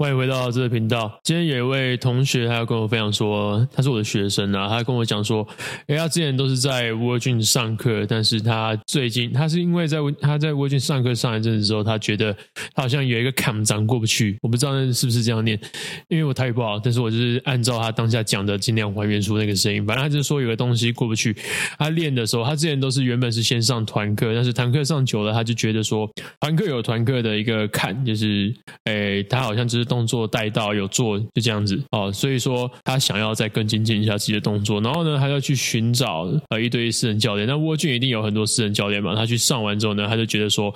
欢迎回到这个频道。今天有一位同学，他要跟我分享说，他是我的学生啊，他跟我讲说，诶，他之前都是在 Virgin 上课，但是他最近，他是因为在他在 Virgin 上课上一阵子之后，他觉得他好像有一个坎长过不去，我不知道那是不是这样念，因为我台语不好，但是我就是按照他当下讲的，尽量还原出那个声音。反正他就是说有个东西过不去，他练的时候，他之前都是原本是先上团课，但是团课上久了，他就觉得说团课有团课的一个坎，就是诶，他好像就是。动作带到有做就这样子哦，所以说他想要再更精进一下自己的动作，然后呢，他要去寻找呃一对一私人教练。那沃俊一定有很多私人教练嘛？他去上完之后呢，他就觉得说，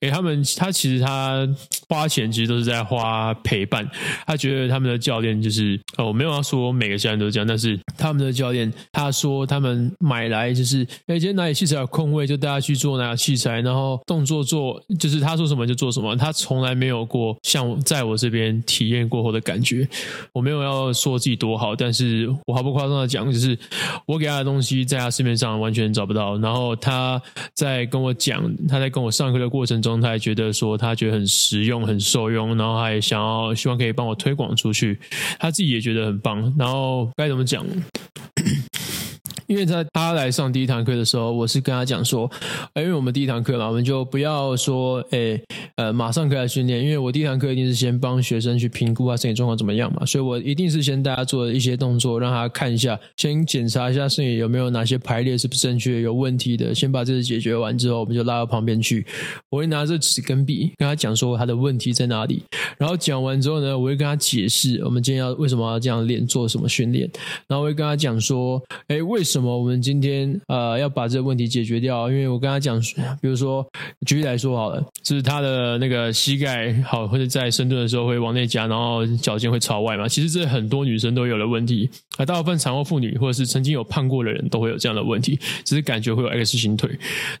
诶，他们他其实他花钱其实都是在花陪伴。他觉得他们的教练就是哦，我没有要说每个教练都这样，但是他们的教练他说他们买来就是，诶，今天哪里器材有空位就带他去做哪个器材，然后动作做就是他说什么就做什么，他从来没有过像在我这边。体验过后的感觉，我没有要说自己多好，但是我毫不夸张的讲，就是我给他的东西在他市面上完全找不到。然后他在跟我讲，他在跟我上课的过程中，他还觉得说他觉得很实用、很受用，然后还想要希望可以帮我推广出去，他自己也觉得很棒。然后该怎么讲？因为在他来上第一堂课的时候，我是跟他讲说，哎因为我们第一堂课嘛，我们就不要说，诶，呃，马上可以来训练，因为我第一堂课一定是先帮学生去评估他身体状况怎么样嘛，所以我一定是先大家做一些动作，让他看一下，先检查一下身体有没有哪些排列是不正确、有问题的，先把这个解决完之后，我们就拉到旁边去，我会拿着纸跟笔跟他讲说他的问题在哪里，然后讲完之后呢，我会跟他解释我们今天要为什么要这样练，做什么训练，然后我会跟他讲说，诶，为什么。什么？我们今天呃要把这个问题解决掉，因为我跟他讲，比如说举例来说好了，就是他的那个膝盖好，或者在深蹲的时候会往内夹，然后脚尖会朝外嘛。其实这很多女生都有的问题，啊，大部分产后妇女或者是曾经有胖过的人都会有这样的问题，只是感觉会有 X 型腿，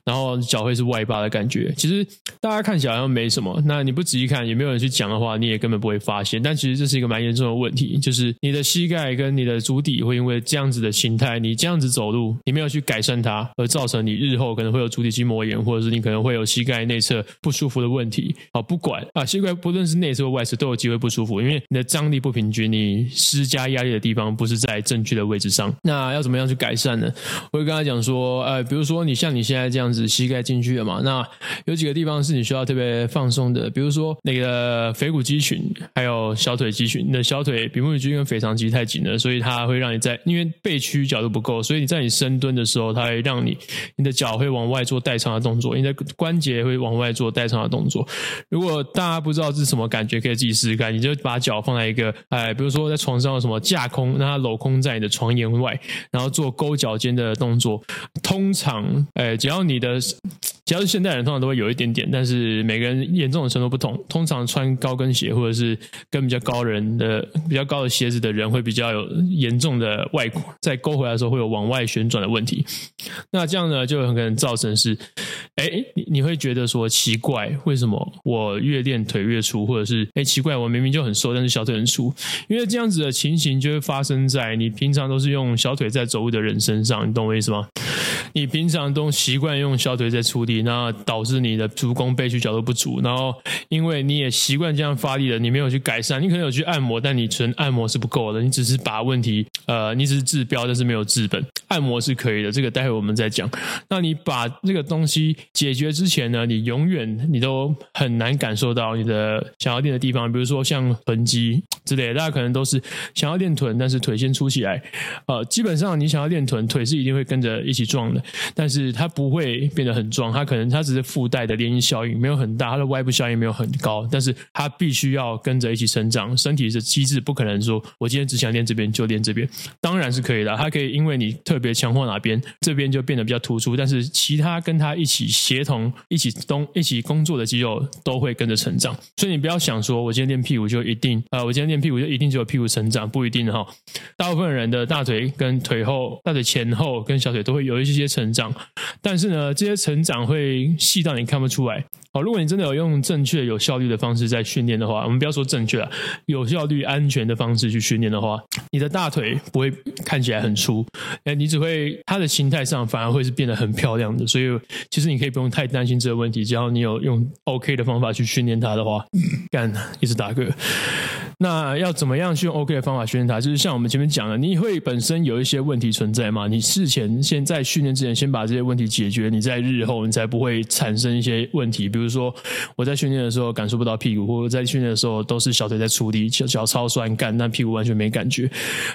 然后脚会是外八的感觉。其实大家看起来好像没什么，那你不仔细看，也没有人去讲的话，你也根本不会发现。但其实这是一个蛮严重的问题，就是你的膝盖跟你的足底会因为这样子的形态，你这样子。走路，你没有去改善它，而造成你日后可能会有足底筋膜炎，或者是你可能会有膝盖内侧不舒服的问题。好，不管啊，膝盖不论是内侧或外侧都有机会不舒服，因为你的张力不平均，你施加压力的地方不是在正确的位置上。那要怎么样去改善呢？我会跟他讲说，呃，比如说你像你现在这样子，膝盖进去了嘛，那有几个地方是你需要特别放松的，比如说那个腓骨肌群，还有小腿肌群。你的小腿比目鱼肌跟腓肠肌太紧了，所以它会让你在因为背屈角度不够，所以所以你在你深蹲的时候，它会让你你的脚会往外做代偿的动作，你的关节会往外做代偿的动作。如果大家不知道这是什么感觉，可以自己试试看。你就把脚放在一个，哎，比如说在床上有什么架空，让它镂空在你的床沿外，然后做勾脚尖的动作。通常，哎，只要你的。只要是现代人，通常都会有一点点，但是每个人严重的程度不同。通常穿高跟鞋或者是跟比较高人的、比较高的鞋子的人，会比较有严重的外扩，在勾回来的时候会有往外旋转的问题。那这样呢，就很可能造成是，哎，你你会觉得说奇怪，为什么我越练腿越粗，或者是哎奇怪，我明明就很瘦，但是小腿很粗？因为这样子的情形就会发生在你平常都是用小腿在走路的人身上，你懂我意思吗？你平常都习惯用小腿在出力，那导致你的足弓背屈角度不足，然后因为你也习惯这样发力了，你没有去改善，你可能有去按摩，但你纯按摩是不够的，你只是把问题，呃，你只是治标，但是没有治本。按摩是可以的，这个待会我们再讲。那你把这个东西解决之前呢，你永远你都很难感受到你的想要练的地方，比如说像臀肌之类的，大家可能都是想要练臀，但是腿先粗起来，呃，基本上你想要练臀，腿是一定会跟着一起壮的。但是它不会变得很壮，它可能它只是附带的涟漪效应，没有很大，它的外部效应没有很高，但是它必须要跟着一起成长。身体的机制不可能说我今天只想练这边就练这边，当然是可以的，它可以因为你特特别强化哪边，这边就变得比较突出，但是其他跟他一起协同、一起东、一起工作的肌肉都会跟着成长。所以你不要想说我今天练屁股就一定啊、我今天练屁股就一定只有屁股成长，不一定哈。大部分人的大腿跟腿后、大腿前后跟小腿都会有一些些。成长，但是呢，这些成长会细到你看不出来。好，如果你真的有用正确、有效率的方式在训练的话，我们不要说正确啊，有效率、安全的方式去训练的话，你的大腿不会看起来很粗，哎，你只会它的形态上反而会是变得很漂亮的。所以，其实你可以不用太担心这个问题，只要你有用 OK 的方法去训练它的话，干，一直打嗝。那要怎么样去用 OK 的方法训练它？就是像我们前面讲的，你会本身有一些问题存在嘛？你事前先在训练之前，先把这些问题解决，你在日后你才不会产生一些问题。比如说我在训练的时候感受不到屁股，或者在训练的时候都是小腿在出力，脚脚超酸干，但屁股完全没感觉。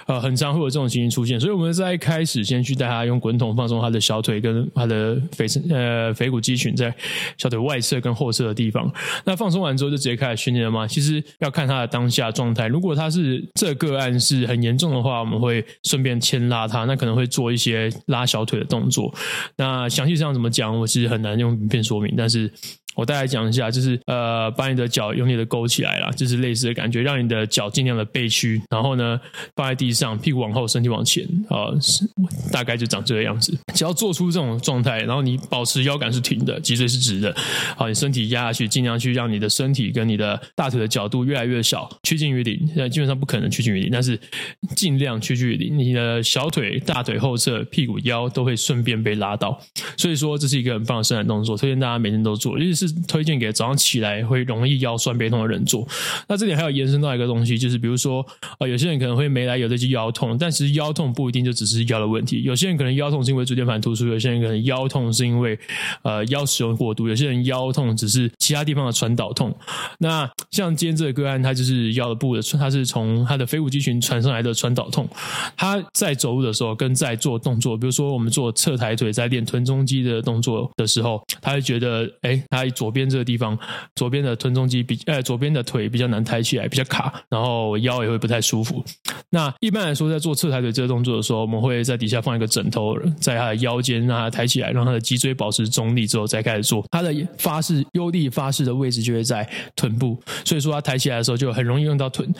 呃，很常会有这种情形出现，所以我们在一开始先去带他用滚筒放松他的小腿跟他的腓呃腓骨肌群在小腿外侧跟后侧的地方。那放松完之后就直接开始训练了吗？其实要看他的当下状态。如果他是这个案是很严重的话，我们会顺便牵拉他，那可能会做一些拉小腿的动作。那详细上怎么讲，我其实很难用影片说明，但是。我大概讲一下，就是呃，把你的脚用力的勾起来啦，就是类似的感觉，让你的脚尽量的背屈，然后呢，放在地上，屁股往后，身体往前，啊、呃，大概就长这个样子。只要做出这种状态，然后你保持腰杆是挺的，脊椎是直的，好，你身体压下去，尽量去让你的身体跟你的大腿的角度越来越小，趋近于零。现在基本上不可能趋近于零，但是尽量趋近于零。你的小腿、大腿后侧、屁股、腰都会顺便被拉到，所以说这是一个很棒的伸展动作，推荐大家每天都做，尤其是。推荐给早上起来会容易腰酸背痛的人做。那这里还有延伸到一个东西，就是比如说，呃，有些人可能会没来由的就腰痛，但其实腰痛不一定就只是腰的问题。有些人可能腰痛是因为椎间盘突出，有些人可能腰痛是因为呃腰使用过度，有些人腰痛只是其他地方的传导痛。那像今天这个个案，他就是腰的部的，他是从他的腓骨肌群传上来的传导痛。他在走路的时候跟在做动作，比如说我们做侧抬腿在练臀中肌的动作的时候，他会觉得，哎，他。左边这个地方，左边的臀中肌比呃，左边的腿比较难抬起来，比较卡，然后腰也会不太舒服。那一般来说，在做侧抬腿这个动作的时候，我们会在底下放一个枕头，在他的腰间让他抬起来，让他的脊椎保持中立之后再开始做。他的发式用力发式的位置就会在臀部，所以说他抬起来的时候就很容易用到臀。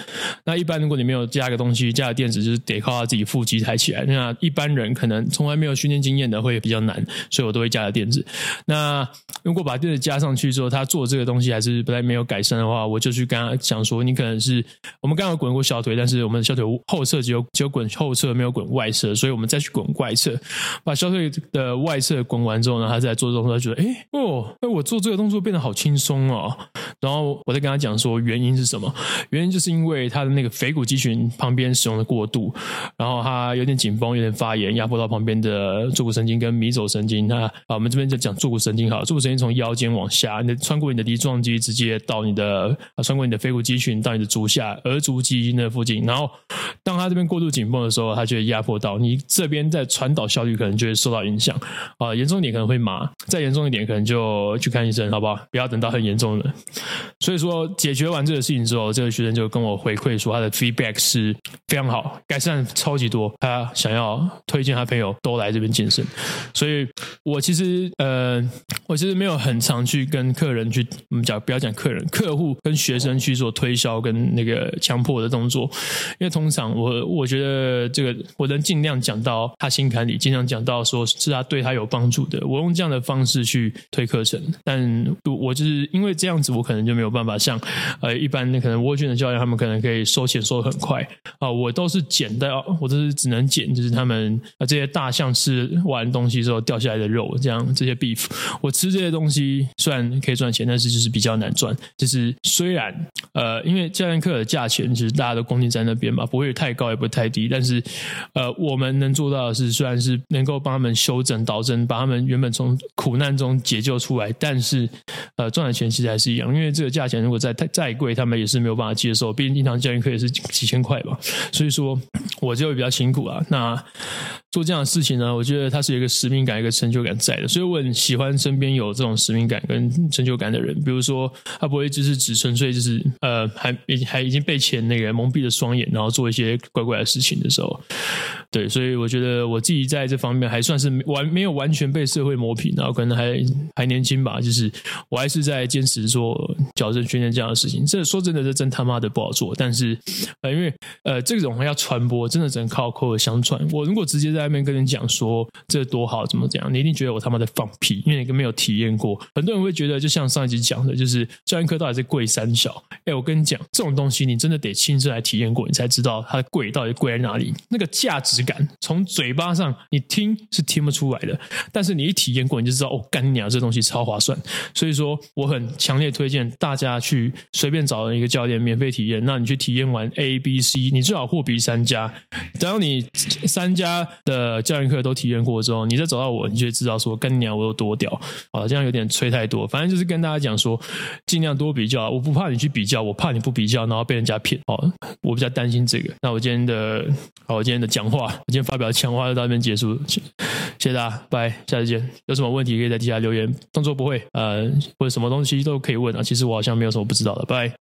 那一般如果你没有加一个东西，加个垫子，就是得靠他自己腹肌抬起来。那一般人可能从来没有训练经验的会比较难，所以我都会加个垫子。那如果把垫子加上去之后，他做这个东西还是不太没有改善的话，我就去跟他讲说，你可能是我们刚刚滚过小腿，但是我们的小腿后侧只有只有滚后侧，没有滚外侧，所以我们再去滚外侧，把小腿的外侧滚完之后呢，他再做这动作，他觉得哎哦，哎我做这个动作变得好轻松哦。然后我再跟他讲说原因是什么？原因就是因为他的那个腓骨肌群旁边使用的过度，然后他有点紧绷，有点发炎，压迫到旁边的坐骨神经跟迷走神经。那啊，我们这边就讲坐骨神经好，坐骨神经从腰间往下。你穿过你的梨状肌，直接到你的啊，穿过你的腓骨肌群，到你的足下额足肌那附近。然后，当它这边过度紧绷的时候，它就会压迫到你这边，在传导效率可能就会受到影响啊。严重一点可能会麻，再严重一点可能就去看医生，好不好？不要等到很严重的。所以说，解决完这个事情之后，这个学生就跟我回馈说，他的 feedback 是非常好，改善超级多。他想要推荐他朋友都来这边健身。所以我其实呃，我其实没有很常去跟。客人去，我们讲不要讲客人，客户跟学生去做推销跟那个强迫的动作，因为通常我我觉得这个我能尽量讲到他心坎里，尽量讲到说是他对他有帮助的，我用这样的方式去推课程，但我就是因为这样子，我可能就没有办法像呃一般那可能沃俊的教练，他们可能可以收钱收得很快啊，我都是捡到，我都是只能捡，就是他们啊这些大象吃完东西之后掉下来的肉，这样这些 beef，我吃这些东西虽然可以。赚钱，但是就是比较难赚。就是虽然呃，因为教练课的价钱其实大家都公定在那边嘛，不会太高，也不会太低。但是呃，我们能做到的是，虽然是能够帮他们修整、导正，把他们原本从苦难中解救出来，但是呃，赚的钱其实还是一样。因为这个价价钱如果再太再贵，他们也是没有办法接受。毕竟一堂教育课也是几千块吧，所以说我就会比较辛苦啊。那做这样的事情呢，我觉得它是有一个使命感、一个成就感在的，所以我很喜欢身边有这种使命感跟成就感的人。比如说，他不会就是只纯粹就是呃，还已还已经被钱那个蒙蔽了双眼，然后做一些怪怪的事情的时候，对，所以我觉得我自己在这方面还算是完没有完全被社会磨平，然后可能还还年轻吧，就是我还是在坚持做矫正训练这样的事情。这说真的，这真他妈的不好做，但是呃，因为呃，这种要传播，真的只能靠口耳相传。我如果直接在外面跟你讲说这多好怎么怎样，你一定觉得我他妈在放屁，因为你没有体验过。很多人会觉得，就像上一集讲的，就是教练课到底是贵三小。哎，我跟你讲，这种东西你真的得亲自来体验过，你才知道它贵到底贵在哪里。那个价值感，从嘴巴上你听是听不出来的，但是你一体验过，你就知道哦，干你娘，这东西超划算。所以说，我很强烈推荐大家去随便找一个教练免费体验。那你去体验完 A、B、C，你最好货比三家。等到你三家的教练课都体验过之后，你再找到我，你就会知道说干你娘我有多屌。好，这样有点吹太多，反正就是跟大家讲说，尽量多比较。我不怕你去比较，我怕你不比较，然后被人家骗。哦，我比较担心这个。那我今天的，好，我今天的讲话，我今天发表的强化就到这边结束。谢谢大家，拜，下次见。有什么问题可以在底下留言，动作不会，呃，或者什么东西都可以问啊。其实我好像没有什么不知道的，拜。